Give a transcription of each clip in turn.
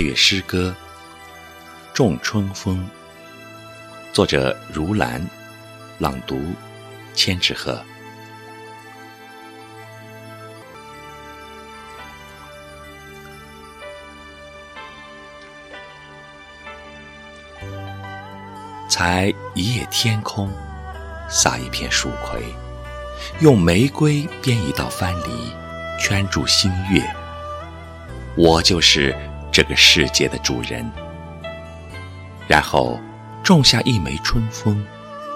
配乐诗歌《仲春风》，作者如兰，朗读千纸鹤。采一叶天空，撒一片蜀葵，用玫瑰编一道藩篱，圈住星月。我就是这个世界的主人。然后种下一枚春风，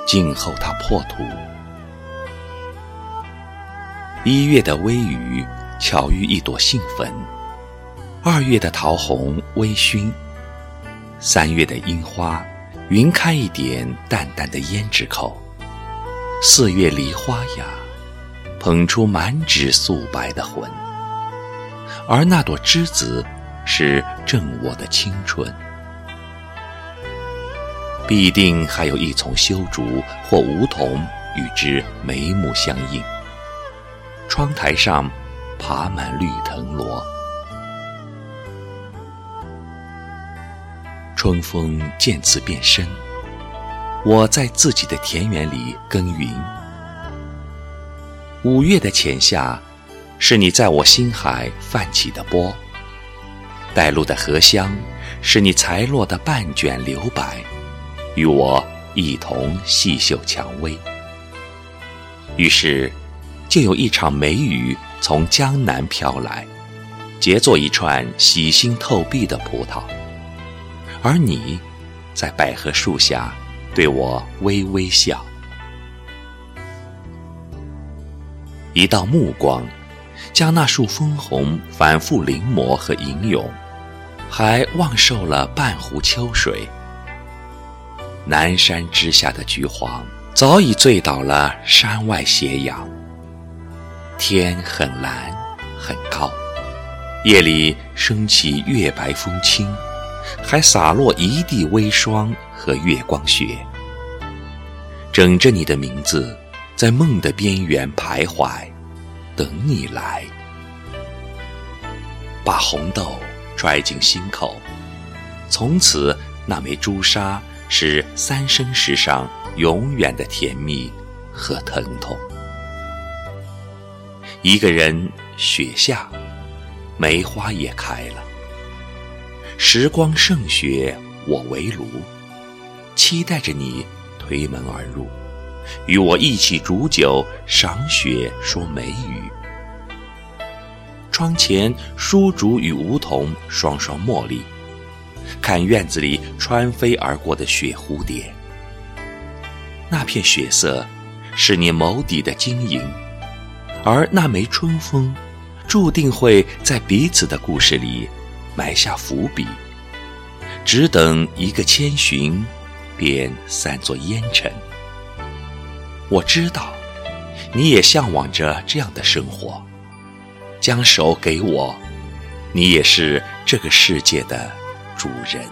静候它破土。一月的微雨巧遇一朵杏粉，二月的桃红微醺，三月的樱花晕开一点淡淡的胭脂口，四月梨花呀，捧出满纸素白的魂。而那朵栀子，是正我的青春。必定还有一丛修竹或梧桐与之眉目相应。窗台上爬满绿藤萝。春风渐次变深，我在自己的田园里耕耘。五月的浅夏。是你在我心海泛起的波，带露的荷香，是你裁落的半卷留白，与我一同细嗅蔷薇。于是，就有一场梅雨从江南飘来，结作一串洗心透壁的葡萄，而你，在百合树下对我微微笑，一道目光。将那束枫红反复临摹和吟咏，还忘受了半壶秋水。南山之下的橘黄早已醉倒了山外斜阳。天很蓝很高，夜里升起月白风清，还洒落一地微霜和月光雪。枕着你的名字，在梦的边缘徘徊。等你来，把红豆揣进心口，从此那枚朱砂是三生石上永远的甜蜜和疼痛。一个人雪下，梅花也开了。时光盛雪，我为炉，期待着你推门而入。与我一起煮酒赏雪说梅雨，窗前书竹与梧桐双双茉莉，看院子里穿飞而过的雪蝴蝶。那片雪色，是你眸底的晶莹，而那枚春风，注定会在彼此的故事里埋下伏笔，只等一个千寻，便散作烟尘。我知道，你也向往着这样的生活。将手给我，你也是这个世界的主人。